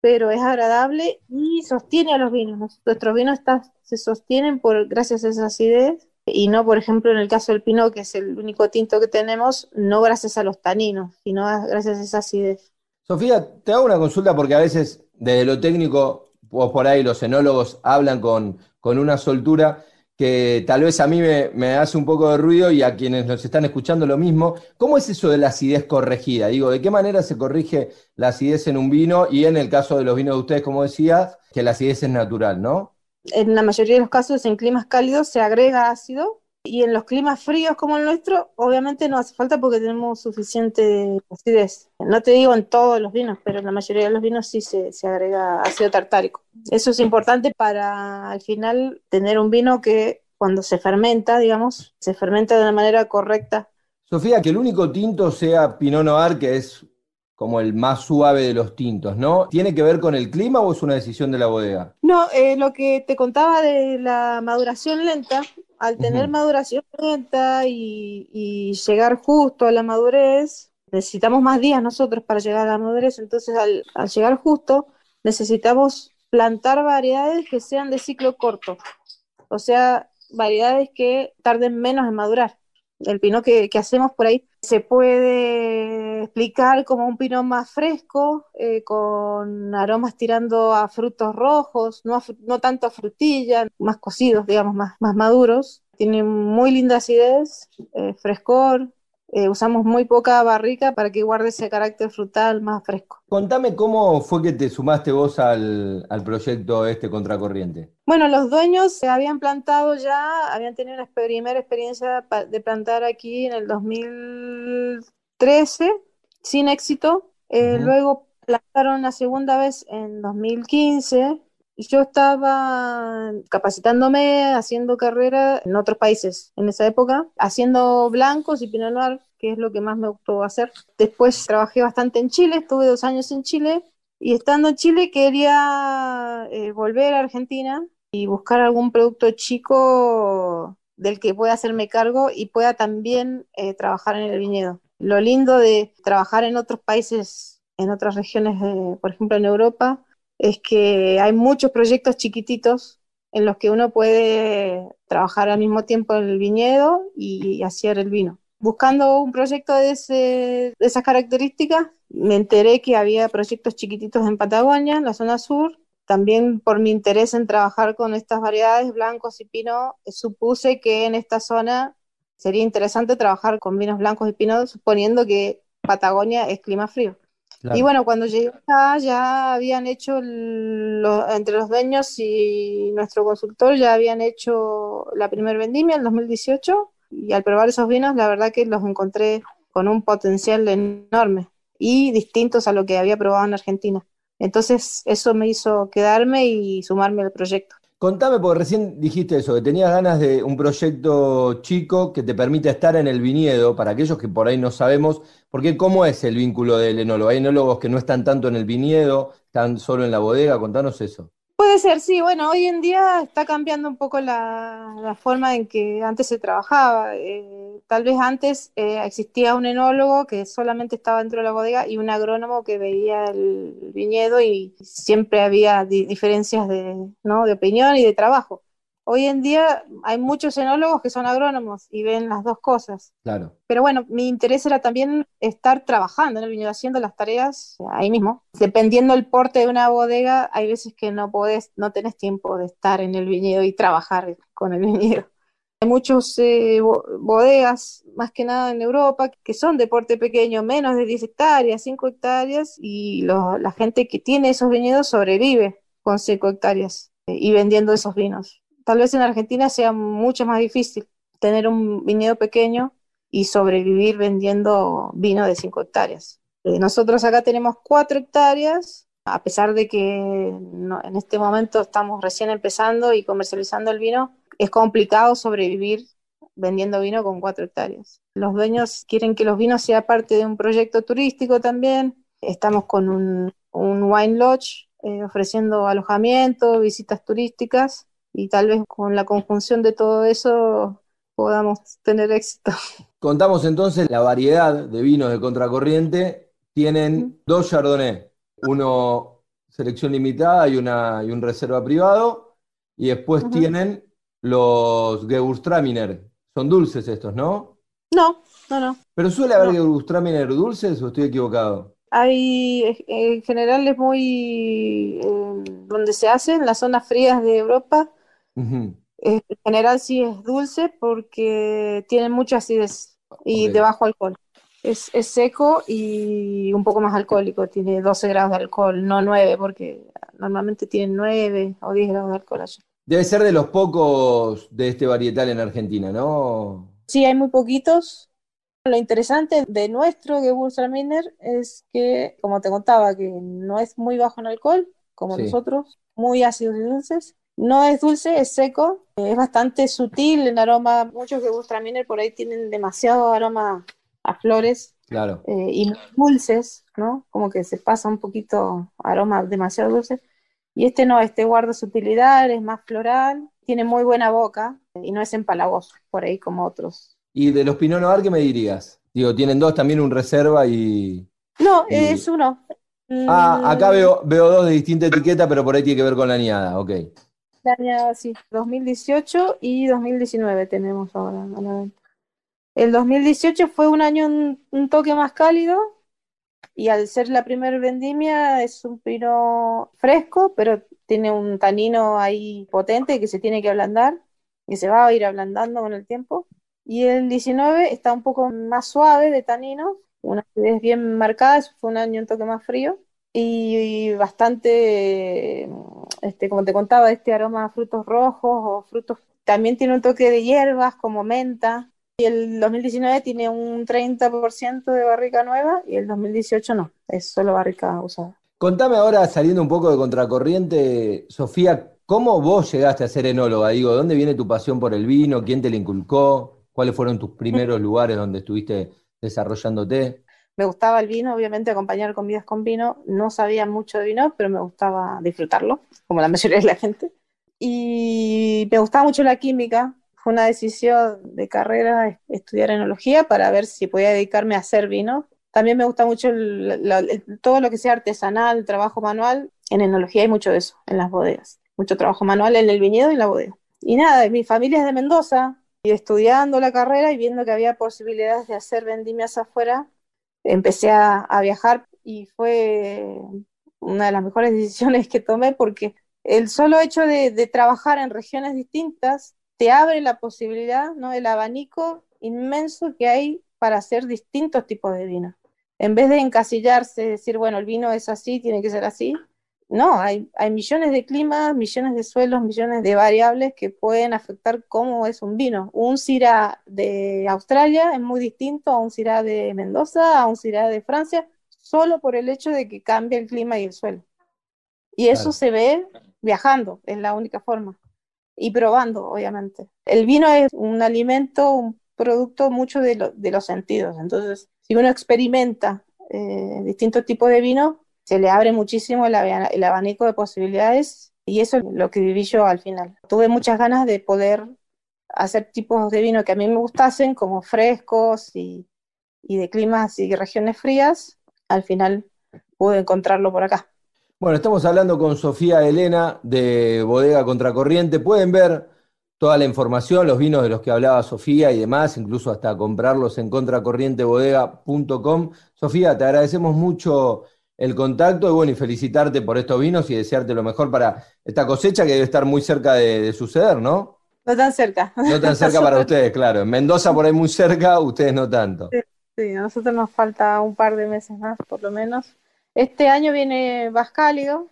pero es agradable y sostiene a los vinos. Nuestros vinos se sostienen por, gracias a esa acidez y no, por ejemplo, en el caso del Pinot, que es el único tinto que tenemos, no gracias a los taninos, sino gracias a esa acidez.
Sofía, te hago una consulta porque a veces desde lo técnico, vos por ahí los enólogos hablan con, con una soltura que tal vez a mí me, hace un poco de ruido y a quienes nos están escuchando lo mismo. ¿Cómo es eso de la acidez corregida? Digo, ¿de qué manera se corrige la acidez en un vino? Y en el caso de los vinos de ustedes, como decías, que la acidez es natural, ¿no?
En la mayoría de los casos, en climas cálidos se agrega ácido y en los climas fríos como el nuestro, obviamente no hace falta porque tenemos suficiente acidez. No te digo en todos los vinos, pero en la mayoría de los vinos sí se, se agrega ácido tartárico. Eso es importante para al final tener un vino que cuando se fermenta, digamos, se fermenta de una manera correcta.
Sofía, que el único tinto sea Pinot Noir, que es como el más suave de los tintos, ¿no? ¿Tiene que ver con el clima o es una decisión de la bodega?
No, eh, lo que te contaba de la maduración lenta, al tener maduración lenta y, llegar justo a la madurez, necesitamos más días nosotros para llegar a la madurez, entonces al, al llegar justo necesitamos plantar variedades que sean de ciclo corto, o sea, variedades que tarden menos en madurar. El pino que, hacemos por ahí se puede explicar como un pino más fresco, eh, con aromas tirando a frutos rojos, no, no tanto a frutilla, más cocidos, digamos, más, más maduros. Tiene muy linda acidez, eh, frescor, eh, usamos muy poca barrica para que guarde ese carácter frutal más fresco.
Contame cómo fue que te sumaste vos al, al proyecto este Contracorriente.
Bueno, los dueños se habían plantado ya, habían tenido una primera experiencia de plantar aquí en el 2013, sin éxito. Eh, luego plantaron la segunda vez en 2015 yo estaba capacitándome, haciendo carrera en otros países en esa época, haciendo blancos y pinot noir, que es lo que más me gustó hacer. Después trabajé bastante en Chile, estuve dos años en Chile y estando en Chile quería eh, volver a Argentina y buscar algún producto chico del que pueda hacerme cargo y pueda también eh, trabajar en el viñedo. Lo lindo de trabajar en otros países, en otras regiones, por ejemplo en Europa, es que hay muchos proyectos chiquititos en los que uno puede trabajar al mismo tiempo en el viñedo y hacer el vino. Buscando un proyecto de, de esas características, me enteré que había proyectos chiquititos en Patagonia, en la zona sur. También por mi interés en trabajar con estas variedades, blancos y pino, supuse que en esta zona sería interesante trabajar con vinos blancos y pino, suponiendo que Patagonia es clima frío. Y bueno, cuando llegué acá ya habían hecho, entre los dueños y nuestro consultor, ya habían hecho la primer vendimia en 2018 y al probar esos vinos, la verdad que los encontré con un potencial enorme y distintos a lo que había probado en Argentina. Entonces eso me hizo quedarme y sumarme al proyecto.
Contame, porque recién dijiste eso, que tenías ganas de un proyecto chico que te permita estar en el viñedo, para aquellos que por ahí no sabemos, porque cómo es el vínculo del enólogo. Hay enólogos que no están tanto en el viñedo, están solo en la bodega, contanos eso.
Puede ser, sí. Bueno, hoy en día está cambiando un poco la, forma en que antes se trabajaba. Eh, tal vez antes eh, existía un enólogo que solamente estaba dentro de la bodega y un agrónomo que veía el viñedo y siempre había diferencias de, ¿no? de opinión y de trabajo. Hoy en día hay muchos enólogos que son agrónomos y ven las dos cosas.
Claro.
Pero bueno, mi interés era también estar trabajando en el viñedo, haciendo las tareas ahí mismo. Dependiendo del porte de una bodega, hay veces que no podés, no tenés tiempo de estar en el viñedo y trabajar con el viñedo. Hay muchos eh, bodegas, más que nada en Europa, que son de porte pequeño, menos de 10 hectáreas, 5 hectáreas, y la gente que tiene esos viñedos sobrevive con 5 hectáreas eh, y vendiendo esos vinos tal vez en Argentina sea mucho más difícil tener un viñedo pequeño y sobrevivir vendiendo vino de 5 hectáreas. Eh, nosotros acá tenemos 4 hectáreas, a pesar de que en este momento estamos recién empezando y comercializando el vino, es complicado sobrevivir vendiendo vino con 4 hectáreas. Los dueños quieren que los vinos sean parte de un proyecto turístico también. Estamos con un, wine lodge eh, ofreciendo alojamiento, visitas turísticas y tal vez con la conjunción de todo eso podamos tener éxito.
Contamos entonces la variedad de vinos de contracorriente. Tienen dos Chardonnay, uno selección limitada y, una, y un reserva privado, y después tienen los Gewürztraminer. Son dulces estos, ¿no?
No, no, no.
¿Pero suele haber no. dulces o estoy equivocado?
Hay, en general es muy, eh, donde se hacen, en las zonas frías de Europa, en general sí es dulce porque tiene mucha acidez y de bajo alcohol. Es, seco y un poco más alcohólico, tiene 12 grados de alcohol, no 9, porque normalmente tienen 9 o 10 grados de alcohol allá.
Debe ser de los pocos de este varietal en Argentina, ¿no?
Sí, hay muy poquitos. Lo interesante de nuestro Gewürztraminer es que, como te contaba, que no es muy bajo en alcohol, como nosotros, muy ácidos y dulces, no es dulce, es seco, es bastante sutil en aroma. Muchos que Gewürztraminer por ahí tienen demasiado aroma a flores
claro.
Eh, y dulces, ¿no? Como que se pasa un poquito aroma demasiado dulce. Y este no, este guarda su utilidad, es más floral, tiene muy buena boca y no es empalagoso por ahí como otros.
¿Y de los Pinot Noir qué me dirías? Digo, tienen dos también, un reserva y...
No, es uno.
Ah, acá veo, veo dos de distinta etiqueta, pero por ahí tiene que ver con la añada, ok.
Año, sí, 2018 y 2019 tenemos ahora El 2018 fue un año un, toque más cálido y al ser la primer vendimia es un pino fresco, pero tiene un tanino ahí potente que se tiene que ablandar y se va a ir ablandando con el tiempo. Y el 19 está un poco más suave de tanino, una acidez bien marcada, fue un año un toque más frío y, bastante, este, como te contaba, este aroma a frutos rojos o frutos, también tiene un toque de hierbas como menta. Y el 2019 tiene un 30% de barrica nueva y el 2018 no, es solo barrica usada.
Contame ahora, saliendo un poco de contracorriente, Sofía, ¿cómo vos llegaste a ser enóloga? Digo, ¿dónde viene tu pasión por el vino? ¿Quién te la inculcó? ¿Cuáles fueron tus primeros lugares donde estuviste desarrollándote?
Me gustaba el vino, obviamente acompañar comidas con vino. No sabía mucho de vino, pero me gustaba disfrutarlo, como la mayoría de la gente. Y me gustaba mucho la química. Fue una decisión de carrera estudiar enología para ver si podía dedicarme a hacer vino. También me gusta mucho todo lo que sea artesanal, trabajo manual. En enología hay mucho de eso, en las bodegas. Mucho trabajo manual en el viñedo y en la bodega. Y nada, mi familia es de Mendoza, y estudiando la carrera y viendo que había posibilidades de hacer vendimias afuera, empecé a, viajar y fue una de las mejores decisiones que tomé porque el solo hecho de, trabajar en regiones distintas te abre la posibilidad, ¿no? El abanico inmenso que hay para hacer distintos tipos de vino. en vez de encasillarse, decir, bueno, el vino es así, tiene que ser así, no, hay, hay millones de climas, millones de suelos, millones de variables que pueden afectar cómo es un vino. Un Syrah de Australia es muy distinto a un Syrah de Mendoza, a un Syrah de Francia, solo por el hecho de que cambia el clima y el suelo. Y eso se ve viajando, es la única forma. Y probando, obviamente. El vino es un alimento, un producto mucho de, de los sentidos. Entonces, si uno experimenta eh, distintos tipos de vino, se le abre muchísimo el, el abanico de posibilidades y eso es lo que viví yo al final. Tuve muchas ganas de poder hacer tipos de vino que a mí me gustasen, como frescos y, y de climas y regiones frías. Al final pude encontrarlo por acá.
Bueno, estamos hablando con Sofía Elena de Bodega Contracorriente. Pueden ver toda la información, los vinos de los que hablaba Sofía y demás, incluso hasta comprarlos en contracorrientebodega.com. Sofía, te agradecemos mucho el contacto y bueno, y felicitarte por estos vinos y desearte lo mejor para esta cosecha que debe estar muy cerca de, suceder, ¿no?
No tan cerca.
No tan cerca para ustedes, claro. En Mendoza por ahí muy cerca, ustedes no tanto.
Sí, a nosotros nos falta un par de meses más, por lo menos. Este año viene más cálido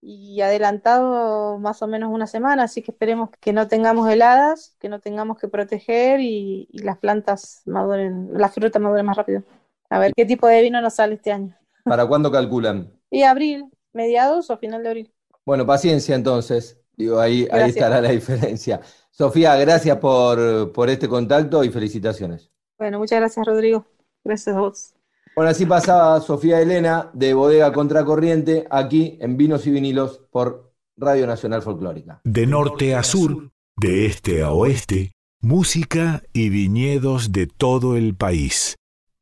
y adelantado más o menos una semana, así que esperemos que no tengamos heladas, que no tengamos que proteger y, y las plantas maduren, la fruta madure más rápido. A ver qué tipo de vino nos sale este año.
¿Para cuándo calculan?
Y abril, mediados o final de abril.
Bueno, paciencia entonces. Digo, ahí, ahí estará la diferencia. Sofía, gracias por, por este contacto y felicitaciones.
Bueno, muchas gracias, Rodrigo. Gracias a vos.
Bueno, así pasaba Sofía Elena de Bodega Contracorriente aquí en Vinos y Vinilos por Radio Nacional Folclórica.
De norte a sur, de este a oeste, música y viñedos de todo el país.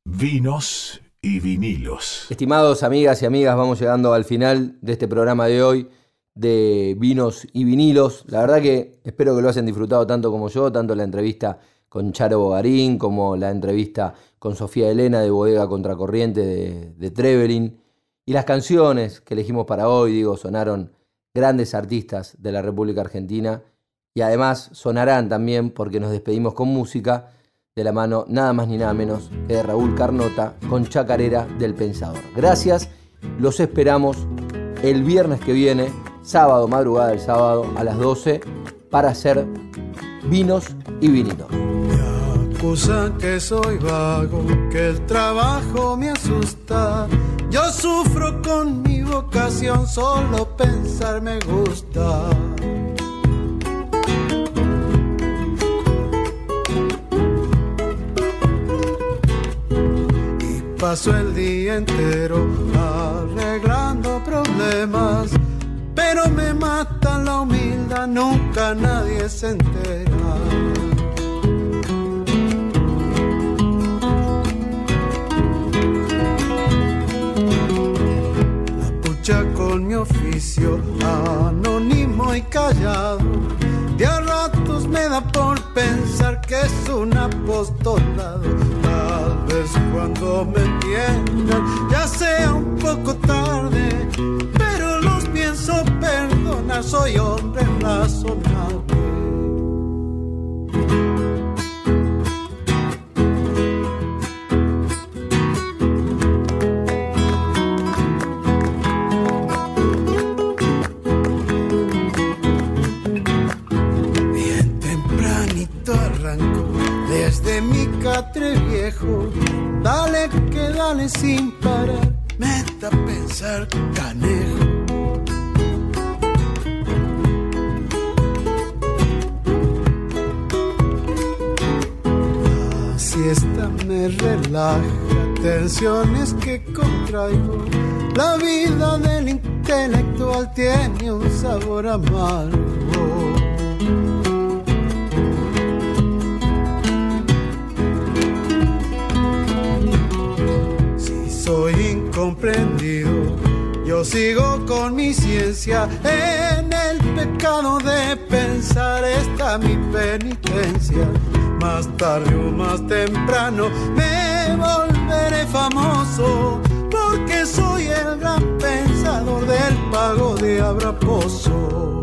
Vinos y vinilos.
Estimados amigas y amigas, vamos llegando al final de este programa de hoy de vinos y vinilos. La verdad que espero que lo hayan disfrutado tanto como yo, tanto la entrevista con Charo Bogarín como la entrevista con Sofía Elena de Bodega Contracorriente de, de Trevelin. Y las canciones que elegimos para hoy, digo, sonaron grandes artistas de la República Argentina y además sonarán también porque nos despedimos con música de la mano nada más ni nada menos que de Raúl Carnota con Chacarera del Pensador. Gracias, los esperamos el viernes que viene, sábado, madrugada del sábado a las 12, para hacer vinos y vinitos.
Me acusa que soy vago, que el trabajo me asusta. Yo sufro con mi vocación, solo pensar me gusta. Paso el día entero arreglando problemas, pero me mata la humildad, nunca nadie se entera. La pucha con mi oficio, anónimo y callado, de a ratos me da por pensar que es un apostolado cuando me entiendan ya sea un poco tarde, pero los pienso perdonar, soy hombre razonable. Desde mi catre viejo Dale que dale sin parar, meta a pensar canejo. La siesta me relaja, tensiones que contraigo. La vida del intelectual tiene un sabor amargo. Comprendido. Yo sigo con mi ciencia en el pecado de pensar está mi penitencia. Más tarde o más temprano me volveré famoso porque soy el gran pensador del pago de Abraposo.